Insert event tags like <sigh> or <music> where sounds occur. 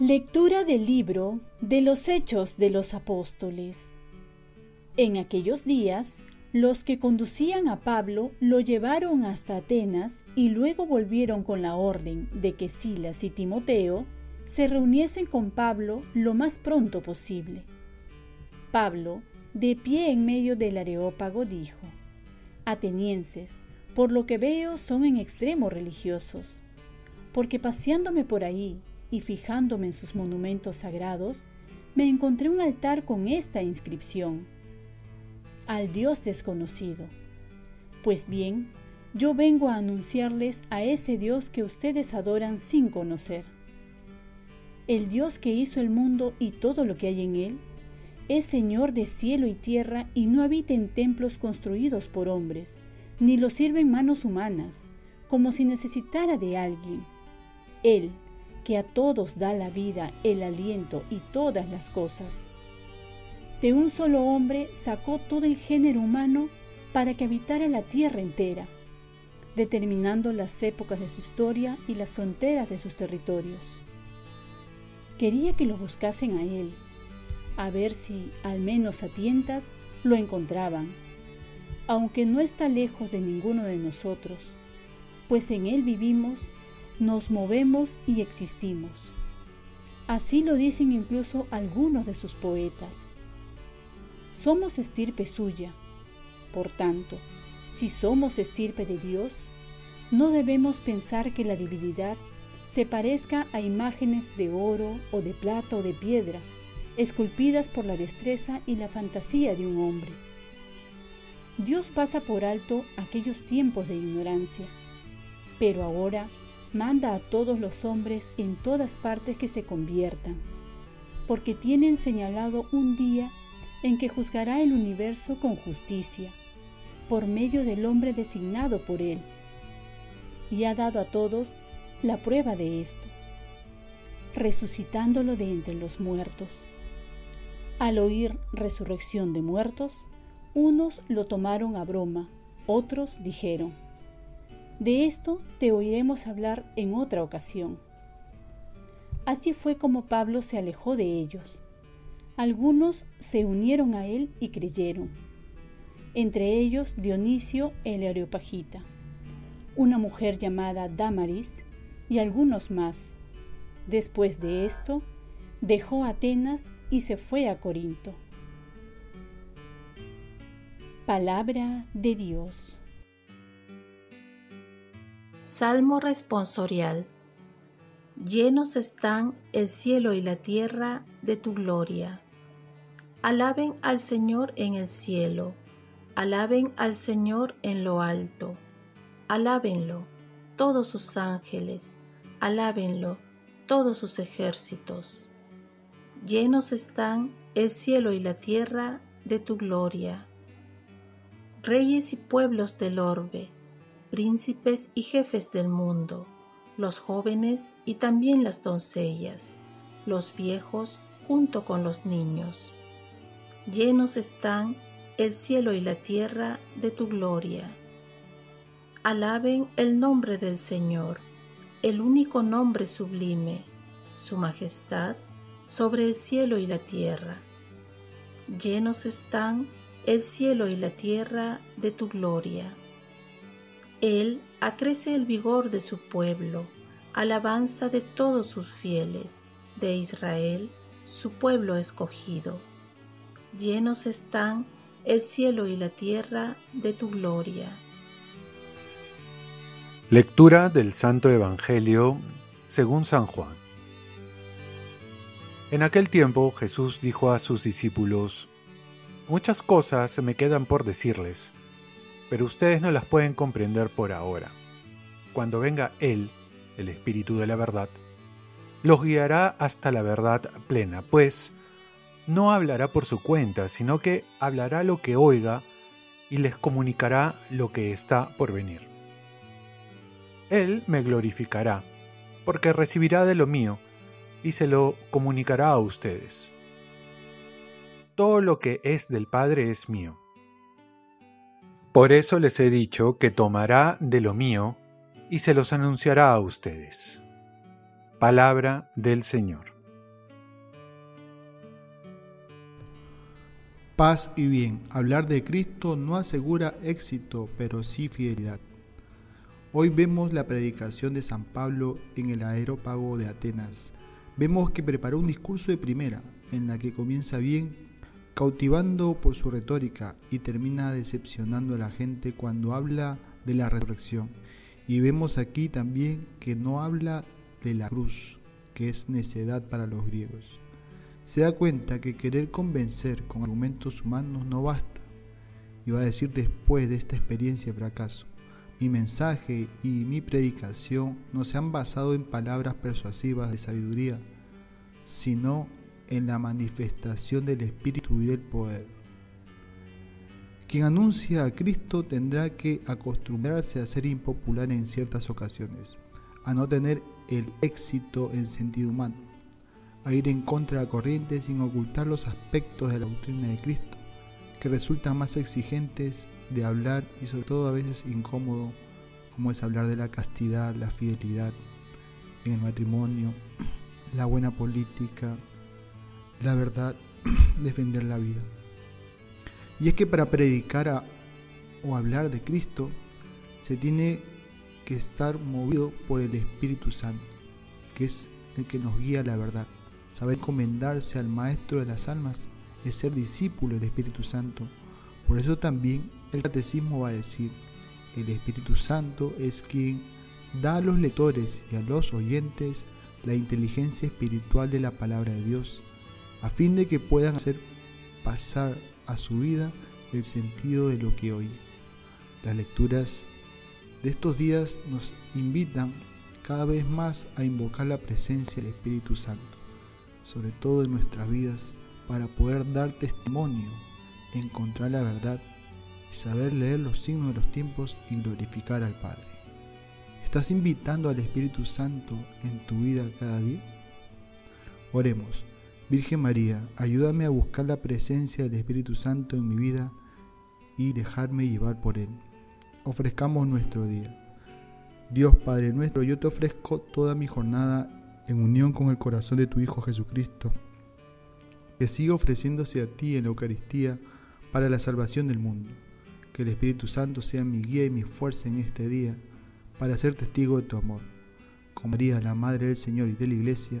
Lectura del libro de los Hechos de los Apóstoles. En aquellos días, los que conducían a Pablo lo llevaron hasta Atenas y luego volvieron con la orden de que Silas y Timoteo se reuniesen con Pablo lo más pronto posible. Pablo, de pie en medio del areópago, dijo, Atenienses, por lo que veo son en extremo religiosos, porque paseándome por ahí y fijándome en sus monumentos sagrados, me encontré un altar con esta inscripción, al Dios desconocido. Pues bien, yo vengo a anunciarles a ese Dios que ustedes adoran sin conocer. El Dios que hizo el mundo y todo lo que hay en él, es Señor de cielo y tierra y no habita en templos construidos por hombres, ni lo sirven manos humanas, como si necesitara de alguien. Él, que a todos da la vida, el aliento y todas las cosas. De un solo hombre sacó todo el género humano para que habitara la tierra entera, determinando las épocas de su historia y las fronteras de sus territorios. Quería que lo buscasen a él, a ver si, al menos a tientas, lo encontraban, aunque no está lejos de ninguno de nosotros, pues en él vivimos nos movemos y existimos. Así lo dicen incluso algunos de sus poetas. Somos estirpe suya. Por tanto, si somos estirpe de Dios, no debemos pensar que la divinidad se parezca a imágenes de oro o de plata o de piedra, esculpidas por la destreza y la fantasía de un hombre. Dios pasa por alto aquellos tiempos de ignorancia, pero ahora manda a todos los hombres en todas partes que se conviertan, porque tienen señalado un día en que juzgará el universo con justicia, por medio del hombre designado por él, y ha dado a todos la prueba de esto, resucitándolo de entre los muertos. Al oír resurrección de muertos, unos lo tomaron a broma, otros dijeron, de esto te oiremos hablar en otra ocasión. Así fue como Pablo se alejó de ellos. Algunos se unieron a él y creyeron, entre ellos Dionisio el Areopagita, una mujer llamada Damaris y algunos más. Después de esto, dejó Atenas y se fue a Corinto. Palabra de Dios. Salmo responsorial. Llenos están el cielo y la tierra de tu gloria. Alaben al Señor en el cielo, alaben al Señor en lo alto. Alábenlo todos sus ángeles, alábenlo todos sus ejércitos. Llenos están el cielo y la tierra de tu gloria. Reyes y pueblos del orbe, príncipes y jefes del mundo, los jóvenes y también las doncellas, los viejos junto con los niños. Llenos están el cielo y la tierra de tu gloria. Alaben el nombre del Señor, el único nombre sublime, su majestad sobre el cielo y la tierra. Llenos están el cielo y la tierra de tu gloria. Él acrece el vigor de su pueblo, alabanza de todos sus fieles, de Israel, su pueblo escogido. Llenos están el cielo y la tierra de tu gloria. Lectura del Santo Evangelio según San Juan. En aquel tiempo Jesús dijo a sus discípulos, Muchas cosas me quedan por decirles pero ustedes no las pueden comprender por ahora. Cuando venga Él, el Espíritu de la verdad, los guiará hasta la verdad plena, pues no hablará por su cuenta, sino que hablará lo que oiga y les comunicará lo que está por venir. Él me glorificará, porque recibirá de lo mío y se lo comunicará a ustedes. Todo lo que es del Padre es mío. Por eso les he dicho que tomará de lo mío y se los anunciará a ustedes. Palabra del Señor. Paz y bien. Hablar de Cristo no asegura éxito, pero sí fidelidad. Hoy vemos la predicación de San Pablo en el aerópago de Atenas. Vemos que preparó un discurso de primera, en la que comienza bien cautivando por su retórica y termina decepcionando a la gente cuando habla de la resurrección. Y vemos aquí también que no habla de la cruz, que es necedad para los griegos se da cuenta que querer convencer con argumentos humanos no basta y va a decir después de esta experiencia de fracaso, mi mensaje y mi predicación no se han basado en palabras persuasivas de sabiduría, sino la manifestación del Espíritu y del poder. Quien anuncia a Cristo tendrá que acostumbrarse a ser impopular en ciertas ocasiones, a no tener el éxito en sentido humano a ir en contra de la corriente sin ocultar los aspectos de la doctrina de Cristo, que resultan más exigentes de hablar y sobre todo a veces incómodo, como es hablar de la castidad, la fidelidad en el matrimonio, <clears throat> la buena política, la verdad, <clears throat> defender la vida. Y es que para predicar o hablar de Cristo se tiene que estar movido por el Espíritu Santo, que es el que nos guía la verdad. Saber encomendarse al Maestro de las almas es ser discípulo del Espíritu Santo. Por eso también el catecismo va a decir, el Espíritu Santo es quien da a los lectores y a los oyentes la inteligencia espiritual de la palabra de Dios, a fin de que puedan hacer pasar a su vida el sentido de lo que oyen. Las lecturas de estos días nos invitan cada vez más a invocar la presencia del Espíritu Santo sobre todo en nuestras vidas, para poder dar testimonio, encontrar la verdad y saber leer los signos de los tiempos y glorificar al Padre. ¿Estás invitando al Espíritu Santo en tu vida cada día? Oremos. Virgen María, ayúdame a buscar la presencia del Espíritu Santo en mi vida y dejarme llevar por Él. Ofrezcamos nuestro día. Dios Padre nuestro, yo te ofrezco toda mi jornada en unión con el corazón de tu Hijo Jesucristo, que siga ofreciéndose a ti en la Eucaristía para la salvación del mundo. Que el Espíritu Santo sea mi guía y mi fuerza en este día para ser testigo de tu amor. Con María, la Madre del Señor y de la Iglesia,